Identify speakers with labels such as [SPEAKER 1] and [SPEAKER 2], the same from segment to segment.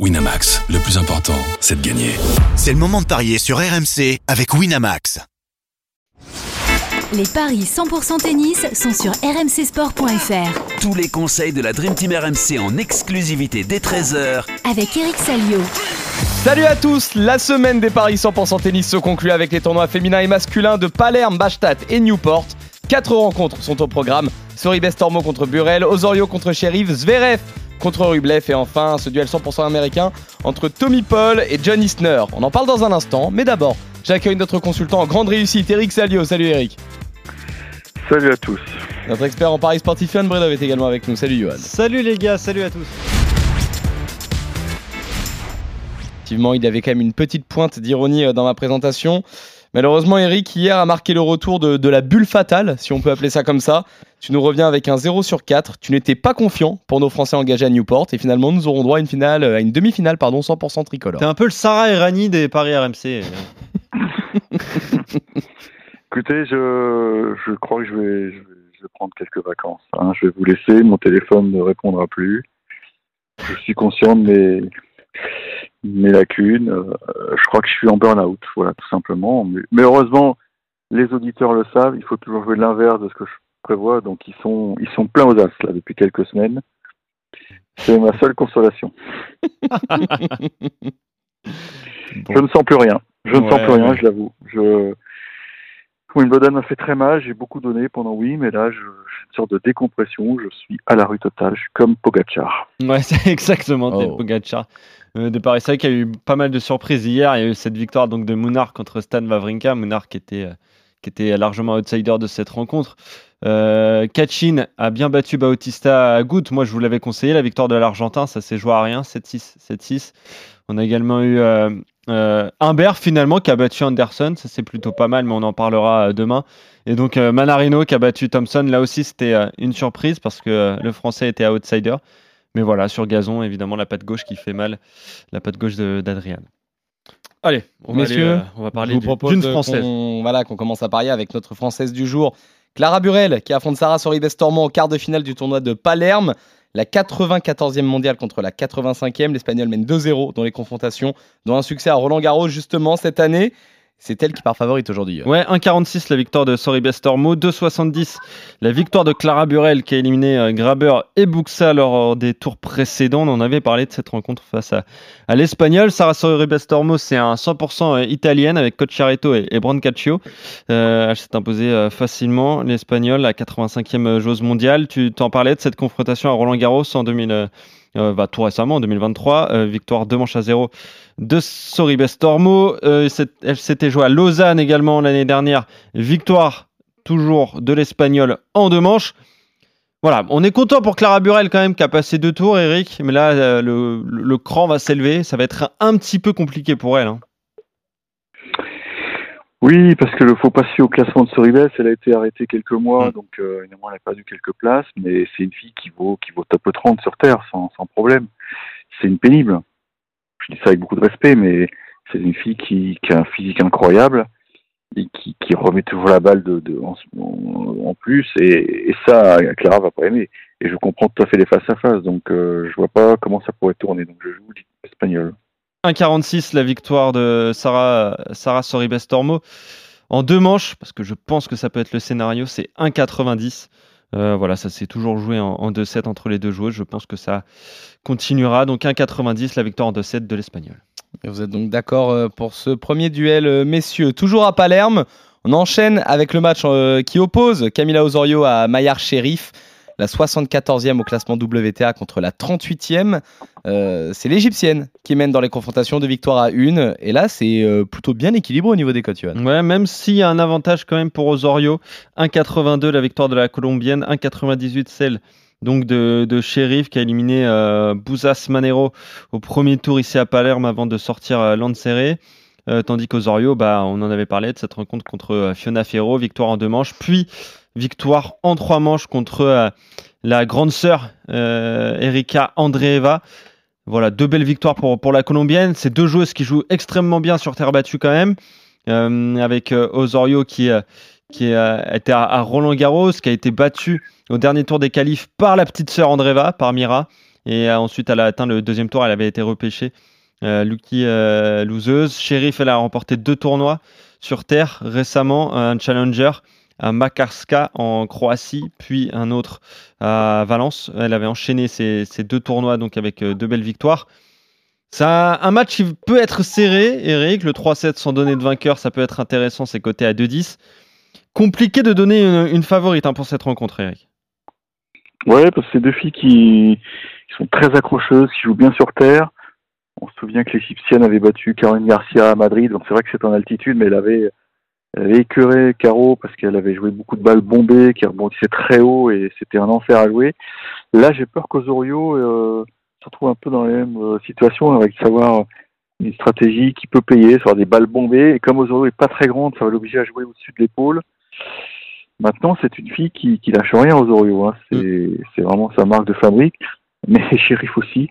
[SPEAKER 1] Winamax, le plus important, c'est de gagner.
[SPEAKER 2] C'est le moment de parier sur RMC avec Winamax.
[SPEAKER 3] Les paris 100% tennis sont sur rmcsport.fr.
[SPEAKER 4] Tous les conseils de la Dream Team RMC en exclusivité dès 13h
[SPEAKER 3] Avec Eric Salio.
[SPEAKER 5] Salut à tous, la semaine des paris 100% tennis se conclut avec les tournois féminins et masculins de Palerme, Bastad et Newport. Quatre rencontres sont au programme. Soribes Tormo contre Burel, Osorio contre Sheriff, Zverev contre Rublev et enfin ce duel 100% américain entre Tommy Paul et John Isner. On en parle dans un instant, mais d'abord, j'accueille notre consultant en grande réussite, Eric Salio. Salut Eric.
[SPEAKER 6] Salut à tous.
[SPEAKER 5] Notre expert en paris sportif, Johan Bredov, est également avec nous. Salut Johan.
[SPEAKER 7] Salut les gars, salut à tous.
[SPEAKER 5] Effectivement, il y avait quand même une petite pointe d'ironie euh, dans ma présentation. Malheureusement, Eric, hier a marqué le retour de, de, la bulle fatale, si on peut appeler ça comme ça. Tu nous reviens avec un 0 sur 4. Tu n'étais pas confiant pour nos Français engagés à Newport. Et finalement, nous aurons droit à une, finale, à une demi-finale pardon, 100% tricolore.
[SPEAKER 7] T'es un peu le Sarah Rani des paris RMC.
[SPEAKER 6] Écoutez, je, je crois que je vais, je vais, je vais prendre quelques vacances. Hein. Je vais vous laisser. Mon téléphone ne répondra plus. Je suis conscient de mes, mes lacunes. Euh, je crois que je suis en burn-out, voilà, tout simplement. Mais, mais, heureusement, les auditeurs le savent. Il faut toujours jouer l'inverse de ce que je prévois. Donc, ils sont, ils sont pleins aux as là depuis quelques semaines. C'est ma seule consolation. bon. Je ne sens plus rien. Je ne ouais, sens plus rien, ouais. je l'avoue. Je... Wimbledon m'a fait très mal. J'ai beaucoup donné pendant oui, mais là, je, j'ai une sorte de décompression. Je suis à la rue totale. Je suis comme Pogachar.
[SPEAKER 7] Ouais, c'est exactement oh. Pogachar. Euh, de Paris, c'est vrai qu'il y a eu pas mal de surprises hier. Il y a eu cette victoire donc de Mounar contre Stan Wawrinka. Mounar qui était, euh, qui était largement outsider de cette rencontre. Euh, Kachin a bien battu Bautista à Goutte. Moi, je vous l'avais conseillé, la victoire de l'Argentin. Ça s'est joué à rien, 7-6. 7-6. On a également eu euh, euh, Humbert, finalement, qui a battu Anderson. Ça, c'est plutôt pas mal, mais on en parlera demain. Et donc, Manarino qui a battu Thompson. Là aussi, c'était une surprise parce que le Français était outsider. Mais voilà, sur gazon, évidemment, la patte gauche qui fait mal, la patte gauche d'Adrian.
[SPEAKER 5] Allez, on messieurs, va, aller,
[SPEAKER 7] euh, on va parler d'une française.
[SPEAKER 5] Qu voilà, qu'on commence à parier avec notre française du jour, Clara Burel, qui affronte Sarah Sorribes Tormont au quart de finale du tournoi de Palerme. La 94e mondiale contre la 85e. L'Espagnol mène 2-0 dans les confrontations, dont un succès à Roland Garros justement cette année. C'est elle qui part favorite aujourd'hui.
[SPEAKER 7] Ouais, 1,46 la victoire de Soribes Tormo, 2,70 la victoire de Clara Burel qui a éliminé euh, Graber et Buxa lors des tours précédents. On en avait parlé de cette rencontre face à, à l'Espagnol. Sarah Soribes Tormo, c'est un 100% italienne avec Cocciaretto et, et Brancaccio. Euh, elle s'est imposée euh, facilement. L'Espagnol, la 85e joueuse mondiale. Tu t'en parlais de cette confrontation à Roland Garros en 2000 euh, bah, tout récemment en 2023, euh, victoire 2 manches à 0 de Soribes Tormo. Euh, elle s'était jouée à Lausanne également l'année dernière, victoire toujours de l'Espagnol en deux manches. Voilà, on est content pour Clara Burel quand même qui a passé deux tours, Eric, mais là le, cran va s'élever, ça va être un, un, petit peu compliqué pour elle. Hein.
[SPEAKER 6] Oui, parce que le faut passer au classement de Soribes, elle a été arrêtée quelques mois, mmh. donc euh, évidemment elle a perdu quelques places, mais c'est une fille qui vaut qui vaut top 30 sur Terre sans, sans problème. C'est une pénible. Je dis ça avec beaucoup de respect, mais c'est une fille qui, qui, a un physique incroyable et qui, qui remet toujours la balle de, de en, en, plus, et, et, ça, Clara va pas aimer. Et je comprends tout à fait les face à face, donc euh, je vois pas comment ça pourrait tourner. Donc je joue l'espagnol.
[SPEAKER 7] 1,46 la victoire de Sarah, Sarah Soribes Tormo en deux manches, parce que je pense que ça peut être le scénario, c'est 1,90. Euh, voilà, ça s'est toujours joué en, en 2-7 entre les deux joueuses. Je pense que ça continuera. Donc 1,90 la victoire en 2-7 de l'Espagnol.
[SPEAKER 5] Vous êtes donc d'accord euh, pour ce premier duel, euh, messieurs. Toujours à Palerme, on enchaîne avec le match qui oppose Camila Osorio à Maillard Sheriff la 74e au classement WTA contre la 38e. Euh, c'est l'Égyptienne qui mène dans les confrontations de victoire à une. Et là, c'est euh, plutôt bien équilibré au niveau des cotes.
[SPEAKER 7] Ouais, même s'il y a un avantage quand même pour Osorio. 1,82 la victoire de la Colombienne, 1,98 celle donc de, Sheriff qui a éliminé euh, Bouzas Manero au premier tour ici à Palerme avant de sortir euh, Lanceré. Tandis qu'Osorio, bah, on en avait parlé de cette rencontre contre Fiona Ferro, victoire en deux manches, puis victoire en trois manches contre euh, la grande sœur euh, Erika Andreeva. Voilà, deux belles victoires pour, pour la Colombienne. C'est deux joueuses qui jouent extrêmement bien sur terre battue quand même, euh, avec Osorio qui, qui était à, Roland Garros, qui a été battu au dernier tour des qualifs par la petite sœur Andreeva, par Mira. Et ensuite, elle a atteint le deuxième tour. Elle avait été repêchée. Lucky loseuse. Sheriff, elle a remporté deux tournois sur terre récemment. Un challenger à Makarska en Croatie, puis un autre à Valence. Elle avait enchaîné ces, deux tournois donc avec euh, deux belles victoires. Ça, un match qui peut être serré, Eric. Le 3-7 sans donner de vainqueur, ça peut être intéressant. C'est coté à 2-10. Compliqué de donner une, une favorite hein, pour cette rencontre, Eric.
[SPEAKER 6] Ouais, parce que c'est deux filles qui, qui sont très accrocheuses, qui jouent bien sur terre. On se souvient que l'Égyptienne avait battu Caroline Garcia à Madrid, donc c'est vrai que c'est en altitude, mais elle avait, elle Caro parce qu'elle avait joué beaucoup de balles bombées, qui rebondissaient très haut et c'était un enfer à jouer. Là, j'ai peur qu'Osorio euh, se retrouve un peu dans la même euh, situation avec savoir une stratégie qui peut payer, soit des balles bombées. Et comme Osorio est pas très grande, ça va l'obliger à jouer au-dessus de l'épaule. Maintenant, c'est une fille qui, qui lâche rien Osorio. Hein. C'est c'est vraiment sa marque de fabrique. Mais Sheriff aussi.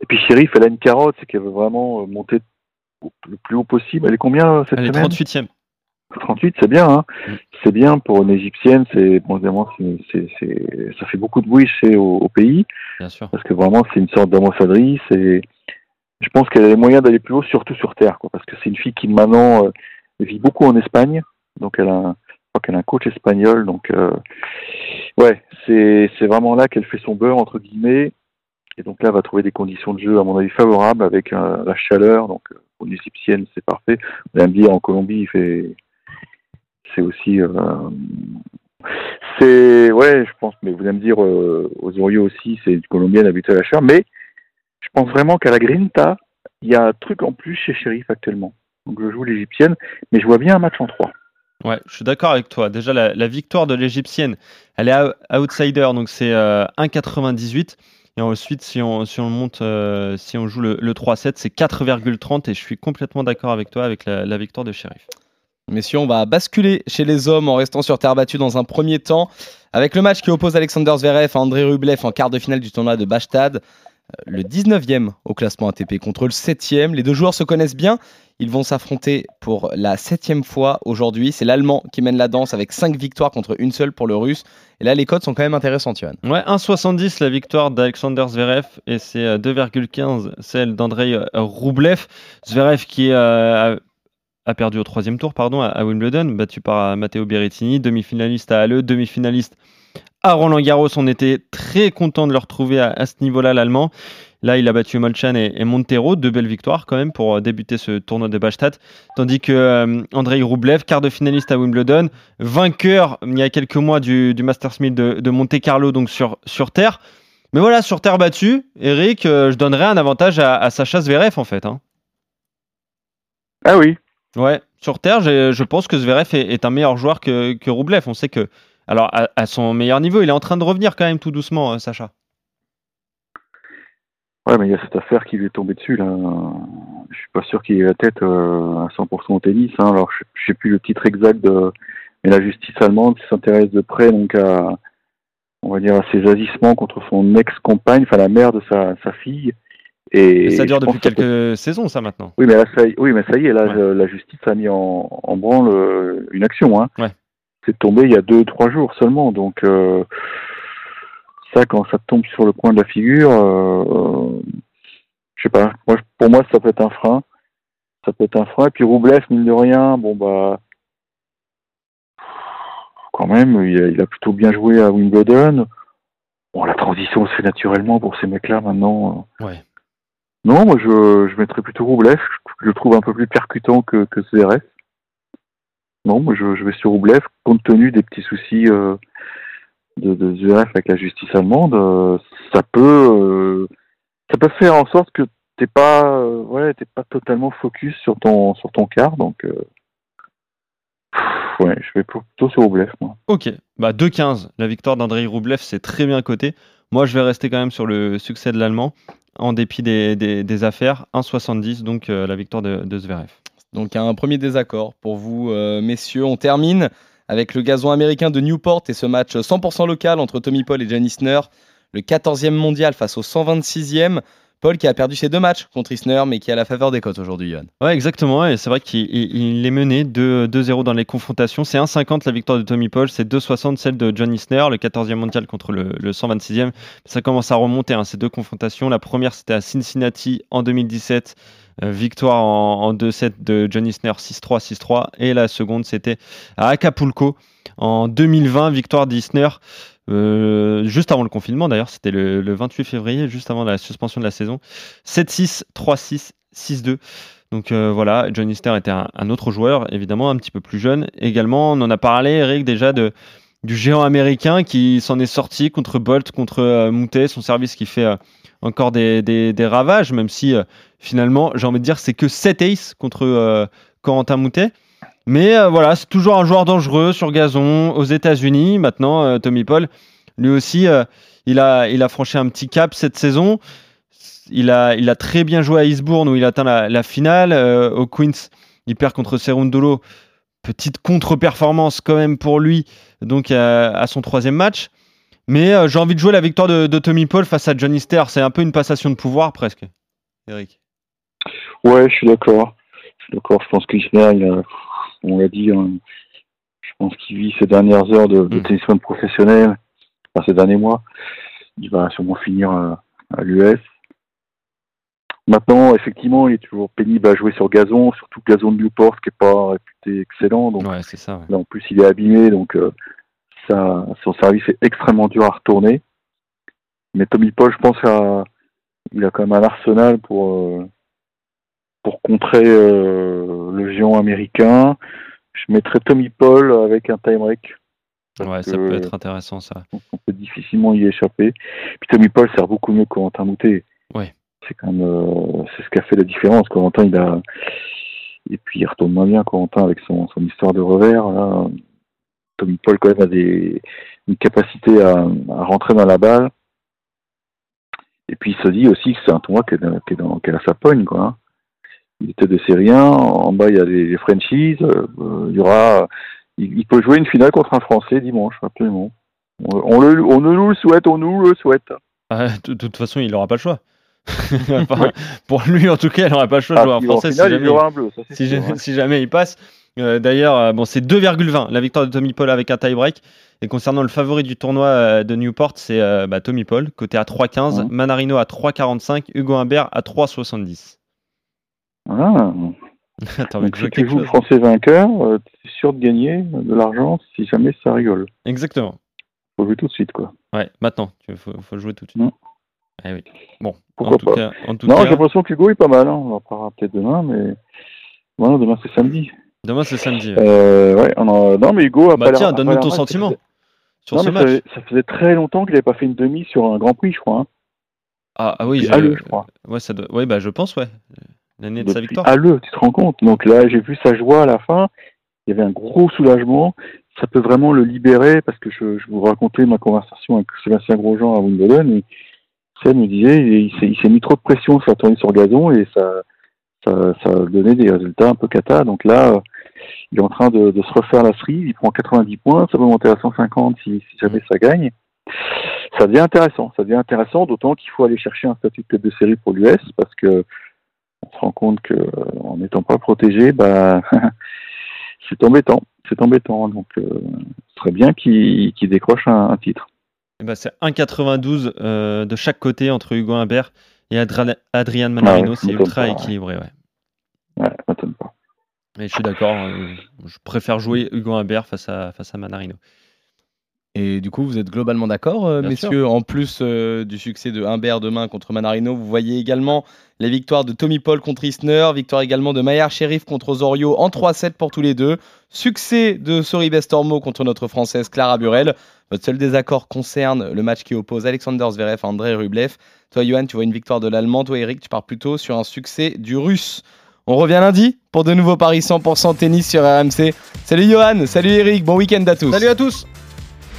[SPEAKER 6] Et puis Sheriff, elle a une carotte, c'est qu'elle veut vraiment monter le plus haut possible. Elle est combien euh, cette
[SPEAKER 7] Elle est
[SPEAKER 6] semaine?
[SPEAKER 7] 38e.
[SPEAKER 6] 38, c'est bien. Hein.
[SPEAKER 7] Mm.
[SPEAKER 6] C'est bien pour une égyptienne. C'est bon, évidemment, c'est, ça fait beaucoup de bruit chez au, au pays
[SPEAKER 7] Bien sûr.
[SPEAKER 6] parce que vraiment, c'est une sorte d'ambassadrice et je pense qu'elle a les moyens d'aller plus haut, surtout sur terre, quoi, parce que c'est une fille qui maintenant euh, vit beaucoup en Espagne. Donc, elle a, un, je crois qu'elle a un coach espagnol. Donc, euh, ouais, c'est, c'est vraiment là qu'elle fait son beurre entre guillemets. Et donc là, elle va trouver des conditions de jeu, à mon avis, favorables avec euh, la chaleur. Donc, euh, pour une égyptienne, c'est parfait. Dire, en Colombie, il fait, c'est aussi, euh, c'est, ouais, je pense, mais vous allez me dire, euh, Osorio aussi, c'est une colombienne habituée à la chaleur. Mais je pense vraiment qu'à la Grinta, il y a un truc en plus chez Sheriff actuellement. Donc, je joue l'égyptienne, mais je vois bien un match en 3.
[SPEAKER 7] Ouais, je suis d'accord avec toi. Déjà, la, victoire de l'Égyptienne, elle est out- outsider, donc c'est euh, 1,98. Et ensuite, si on, si on monte, euh, si on joue le, le 3-7, c'est 4,30. Et je suis complètement d'accord avec toi avec la, la victoire de Sheriff.
[SPEAKER 5] Messieurs, on va basculer chez les hommes en restant sur terre battue dans un premier temps avec le match qui oppose Alexander Zverev à André Rublev en quart de finale du tournoi de Bastad. Euh, Le 19e au classement ATP contre le 7e. Les deux joueurs se connaissent bien. Ils vont s'affronter pour la septième fois aujourd'hui. C'est l'Allemand qui mène la danse avec 5 victoires contre une seule pour le Russe. Et là, les codes sont quand même intéressantes, Johan.
[SPEAKER 7] Ouais, 1,70 la victoire d'Alexander Zverev et c'est euh, 2,15 celle d'Andrei euh, Rublev. Zverev qui euh, a, perdu au troisième tour pardon, à, Wimbledon, battu par Matteo Berrettini, demi-finaliste à Halle, demi-finaliste à Roland Garros. On était très content de le retrouver à, ce niveau-là, l'Allemand. Là, il a battu Molchan et, Montero, deux belles victoires quand même pour euh, débuter ce tournoi de Bastad. Tandis que euh, Andrei Rublev, quart de finaliste à Wimbledon, vainqueur il y a quelques mois du, du Masters 1000 de, de Monte Carlo, donc sur, sur terre. Mais voilà, sur terre battue, Eric, euh, je donnerais un avantage à, à Sacha Zverev en fait. hein.
[SPEAKER 6] Ah oui,
[SPEAKER 7] Ouais, sur terre, je pense que Zverev est, un meilleur joueur que, que. On sait que, alors à, son meilleur niveau, il est en train de revenir quand même tout doucement, euh, Sacha.
[SPEAKER 6] Ouais, mais il y a cette affaire qui lui est tombée dessus, là. Je suis pas sûr qu'il ait la tête euh, à 100% au tennis. Hein. Alors, je, je sais plus le titre exact de... Mais la justice allemande s'intéresse de près, donc, à, on va dire, à ses agissements contre son ex-compagne, enfin, la mère de sa fille. Et,
[SPEAKER 7] ça dure depuis
[SPEAKER 6] que
[SPEAKER 7] quelques saisons, ça maintenant.
[SPEAKER 6] Oui, mais là, ça, y- oui, mais ça y est, là,
[SPEAKER 7] Ouais.
[SPEAKER 6] je- la justice a mis en, en branle euh, une action. Hein.
[SPEAKER 7] Ouais.
[SPEAKER 6] C'est tombé il y a deux, trois jours seulement. Donc, euh, ça, quand ça tombe sur le coin de la figure, euh, je sais pas. Moi, pour moi, ça peut être un frein. Ça peut être un frein. Et puis Roublev, mine de rien, bon bah, quand même, il a, il a plutôt bien joué à Wimbledon. Bon, la transition se fait naturellement pour ces mecs-là maintenant. euh.
[SPEAKER 7] Ouais.
[SPEAKER 6] Non, moi je, mettrais plutôt Roublev. Je, le trouve un peu plus percutant que, que Zverev. Non, moi je, vais sur Roublev, compte tenu des petits soucis euh, de, de avec la justice allemande. euh, ça peut, euh, ça peut faire en sorte que t'es pas, ouais, t'es pas totalement focus sur ton, sur ton quart. Donc, ouais, je vais plutôt sur Roublev.
[SPEAKER 7] Ok, bah 2-15, la victoire d'Andrei Rublev, c'est très bien coté. Moi, je vais rester quand même sur le succès de l'Allemand, en dépit des, des- des affaires. 1,70, donc euh, la victoire de, de Zverev.
[SPEAKER 5] Donc un premier désaccord pour vous, euh, messieurs. On termine avec le gazon américain de Newport et ce match 100% local entre Tommy Paul et Jan Isner. Le 14e mondial face au 126e. Paul qui a perdu ses deux matchs contre Isner, mais qui a la faveur des cotes aujourd'hui, Johan.
[SPEAKER 7] Ouais, exactement. Et c'est vrai qu'il il- il est mené 2-0 dans les confrontations. C'est 1,50 la victoire de Tommy Paul, c'est 2,60 celle de John Isner, le 14e mondial contre le, le 126e. Ça commence à remonter, hein, ces deux confrontations. La première, c'était à Cincinnati en 2017. euh, victoire en, en 2-7 de John Isner 6-3, 6-3. Et la seconde, c'était à Acapulco en 2020, victoire d'Isner. Euh, juste avant le confinement d'ailleurs, c'était le, le 28 février, juste avant la suspension de la saison. 7-6, 3-6, 6-2. Donc euh, voilà, John Isner était un, autre joueur, évidemment, un petit peu plus jeune. Également, on en a parlé, Eric, déjà du géant américain qui s'en est sorti contre Bolt, contre euh, Moutet, son service qui fait euh, encore des, ravages, même si finalement, j'ai envie de dire, c'est que 7 aces contre Corentin Moutet. Mais euh, voilà, c'est toujours un joueur dangereux sur gazon aux États-Unis. Maintenant, euh, Tommy Paul, lui aussi, euh, il, a, franchi un petit cap cette saison. Il a, très bien joué à Eastbourne où il atteint la, finale. Au Queens, il perd contre Serundolo. Petite contre-performance quand même pour lui, donc à, son troisième match. Mais j'ai envie de jouer la victoire de, Tommy Paul face à John Ister. C'est un peu une passation de pouvoir presque. Eric.
[SPEAKER 6] Ouais, je suis d'accord. Je suis d'accord. Je pense qu'Isner, il a, on l'a dit, hein, je pense qu'il vit ses dernières heures de, de
[SPEAKER 7] Mm.
[SPEAKER 6] tennisman professionnel, enfin ces derniers mois. Il va sûrement finir à, à l'US. Maintenant, effectivement, il est toujours pénible à jouer sur gazon, surtout le gazon de Newport qui est pas réputé excellent. Donc
[SPEAKER 7] Ouais, c'est ça. ouais.
[SPEAKER 6] là, en plus, il est abîmé, donc euh, ça, son service est extrêmement dur à retourner. Mais Tommy Paul, je pense qu'il a quand même un arsenal pour, euh, pour contrer euh, le géant américain. Je mettrais Tommy Paul avec un time break.
[SPEAKER 7] Ouais, ça peut être intéressant ça.
[SPEAKER 6] On peut difficilement y échapper. Puis Tommy Paul sert beaucoup mieux que Corentin Moutet.
[SPEAKER 7] Ouais.
[SPEAKER 6] C'est quand même euh, c'est ce qui a fait la différence. Corentin, il a et puis il retourne moins bien Corentin avec son, son histoire de revers. Là. Tommy Paul quand même a des une capacité à, à rentrer dans la balle. Et puis il se dit aussi que c'est un tournoi qui est, dans, qui est, dans, qui est à sa pogne quoi. Hein. Il était de série 1, en bas il y a les, les Frenchies, euh, il y aura il, il peut jouer une finale contre un Français dimanche, absolument. On, on le, on nous le souhaite, on nous le souhaite.
[SPEAKER 7] Ah, de, de toute façon, il n'aura pas le choix. Enfin, Pour lui, en tout cas, il n'aura pas le choix de
[SPEAKER 6] Ah,
[SPEAKER 7] jouer en français si
[SPEAKER 6] il
[SPEAKER 7] jamais,
[SPEAKER 6] aura un bleu, ça c'est
[SPEAKER 7] si,
[SPEAKER 6] sûr,
[SPEAKER 7] ja- si jamais il passe. Euh, D'ailleurs, euh, bon, c'est 2,20 la victoire de Tommy Paul avec un tie-break. Et concernant le favori du tournoi euh, de Newport, c'est bah, Tommy Paul, côté à 3,15,
[SPEAKER 6] Mhm.
[SPEAKER 7] Manarino à 3,45, Hugo Humbert à 3,70.
[SPEAKER 6] Ah,
[SPEAKER 7] T'as envie
[SPEAKER 6] donc si tu joues
[SPEAKER 7] chose
[SPEAKER 6] français vainqueur, euh, tu es sûr de gagner de l'argent si jamais ça rigole.
[SPEAKER 7] Exactement.
[SPEAKER 6] Faut jouer tout de suite, quoi.
[SPEAKER 7] Ouais, maintenant, il faut, faut jouer tout de suite.
[SPEAKER 6] Mhm.
[SPEAKER 7] Eh oui. Bon,
[SPEAKER 6] Pourquoi
[SPEAKER 7] en tout
[SPEAKER 6] pas.
[SPEAKER 7] cas, en tout
[SPEAKER 6] Non,
[SPEAKER 7] cas,
[SPEAKER 6] j'ai l'impression qu'Hugo est pas mal. Hein. On en parlera peut-être demain, mais voilà, demain c'est samedi.
[SPEAKER 7] demain c'est samedi. ouais.
[SPEAKER 6] Euh, ouais, on en- Non, mais Hugo a
[SPEAKER 7] Bah
[SPEAKER 6] pas l'air-
[SPEAKER 7] tiens, donne-nous ton sentiment
[SPEAKER 6] faisait-
[SPEAKER 7] sur
[SPEAKER 6] Non,
[SPEAKER 7] ce
[SPEAKER 6] ça
[SPEAKER 7] match.
[SPEAKER 6] faisait- ça faisait très longtemps qu'il n'avait pas fait une demi sur un Grand Prix, je crois. Hein.
[SPEAKER 7] Ah, ah oui, je...
[SPEAKER 6] Je crois.
[SPEAKER 7] Ouais, ça doit... ouais, bah je pense, ouais. L'année de sa victoire.
[SPEAKER 6] Halle, tu te rends compte. Donc là, j'ai vu sa joie à la fin. Il y avait un gros soulagement. Ça peut vraiment le libérer parce que je, je vous racontais ma conversation avec Sébastien Grosjean à Wimbledon. Et Seb me disait il, s'est- il s'est mis trop de pression sur la tournée sur gazon et ça, ça, ça donnait des résultats un peu cata. Donc là, euh, il est en train de, de se refaire la cerise. Il prend 90 points. Ça peut monter à 150 si, si jamais ça gagne. Ça devient intéressant. Ça devient intéressant, d'autant qu'il faut aller chercher un statut de tête de série pour l'US parce que on se rend compte que euh, en n'étant pas protégé, bah, c'est embêtant. C'est embêtant. Donc, euh, ce serait bien qu'il décroche un, un titre.
[SPEAKER 7] Ben, c'est 1,92 euh, de chaque côté entre Hugo Humbert et Adra- Adrian Manarino.
[SPEAKER 6] Ah ouais,
[SPEAKER 7] c'est ultra
[SPEAKER 6] pas,
[SPEAKER 7] équilibré, ouais.
[SPEAKER 6] Ouais, ça m'étonne pas.
[SPEAKER 7] Et je suis d'accord, euh, je préfère jouer Hugo Humbert face à, face à Manarino.
[SPEAKER 5] Et du coup, vous êtes globalement d'accord, euh, messieurs. En plus euh, du succès de Humbert demain contre Manarino, vous voyez également les victoires de Tommy Paul contre Isner, victoire également de Maillard Sheriff contre Osorio en 3-7 pour tous les deux. Succès de Soribes Tormo contre notre française Clara Burel. Votre seul désaccord concerne le match qui oppose Alexander Zverev à Andrei Rublev. Toi, Johan, tu vois une victoire de l'Allemand. Toi, Eric, tu pars plutôt sur un succès du Russe. On revient lundi pour de nouveaux paris 100% tennis sur RMC. Salut Johan, salut Eric, bon week-end à tous.
[SPEAKER 7] Salut à tous